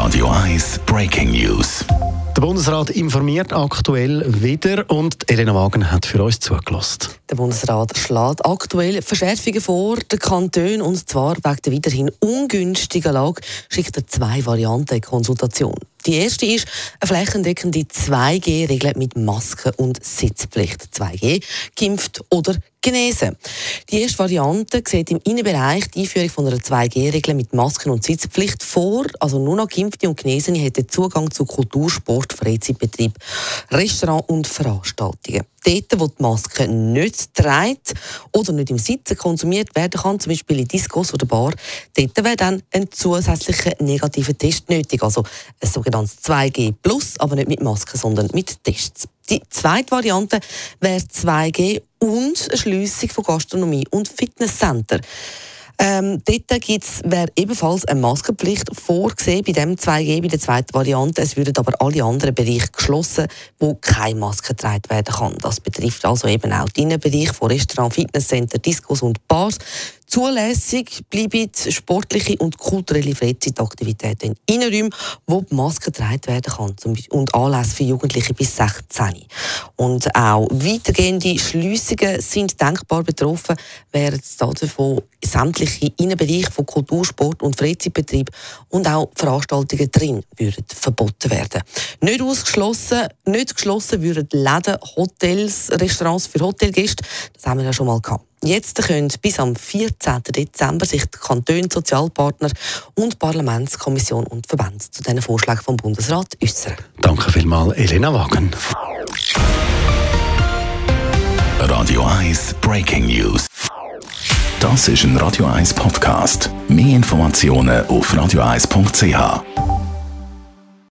Radio 1 Breaking News. Der Bundesrat informiert aktuell wieder und Elena Wagen hat für uns zugelassen. Der Bundesrat schlägt aktuell Verschärfungen vor, der Kanton, und zwar wegen der weiterhin ungünstigen Lage, schickt er zwei Varianten in Konsultation. Die erste ist eine flächendeckende 2G-Regel mit Maske und Sitzpflicht. 2G, geimpft oder genesen. Die erste Variante sieht im Innenbereich die Einführung von einer 2G-Regel mit Masken und Sitzpflicht vor. Also nur noch Geimpfte und Genesene hätten Zugang zu Kultur, Sport, Freizeitbetrieb, Restaurant und Veranstaltungen. Dort, wo die Maske nicht trägt oder nicht im Sitzen konsumiert werden kann, zum Beispiel in Discos oder Bar, dort wäre dann ein zusätzlicher negativer Test nötig. Also ein sogenanntes 2G+, aber nicht mit Maske, sondern mit Tests. Die zweite Variante wäre 2G und eine Schliessung von Gastronomie und Fitnesscenter. Ähm, dort gibt's, wäre ebenfalls eine Maskenpflicht vorgesehen bei dem 2G, bei der zweiten Variante. Es würden aber alle anderen Bereiche geschlossen, wo keine Maske getragen werden kann. Das betrifft also eben auch den Innenbereich von Restaurants, Fitnesscenter, Discos und Bars. Zulässig bleiben sportliche und kulturelle Freizeitaktivitäten in Innenräumen, wo die Maske getragen werden kann und Anlässe für Jugendliche bis 16. Und auch weitergehende Schliessungen sind denkbar betroffen, während davon sämtliche Innenbereiche von Kultur, Sport und Freizeitbetrieb und auch Veranstaltungen drin würden verboten werden. Nicht ausgeschlossen, nicht geschlossen würden Läden, Hotels, Restaurants für Hotelgäste. Das haben wir ja schon mal gehabt. Jetzt können bis am 14. Dezember sich die Kantone, Sozialpartner und Parlamentskommission und Verbände zu diesen Vorschlägen vom Bundesrat äußern. Danke vielmals, Elena Wagen. Radio 1 Breaking News. Das ist ein Radio 1 Podcast. Mehr Informationen auf radio1.ch.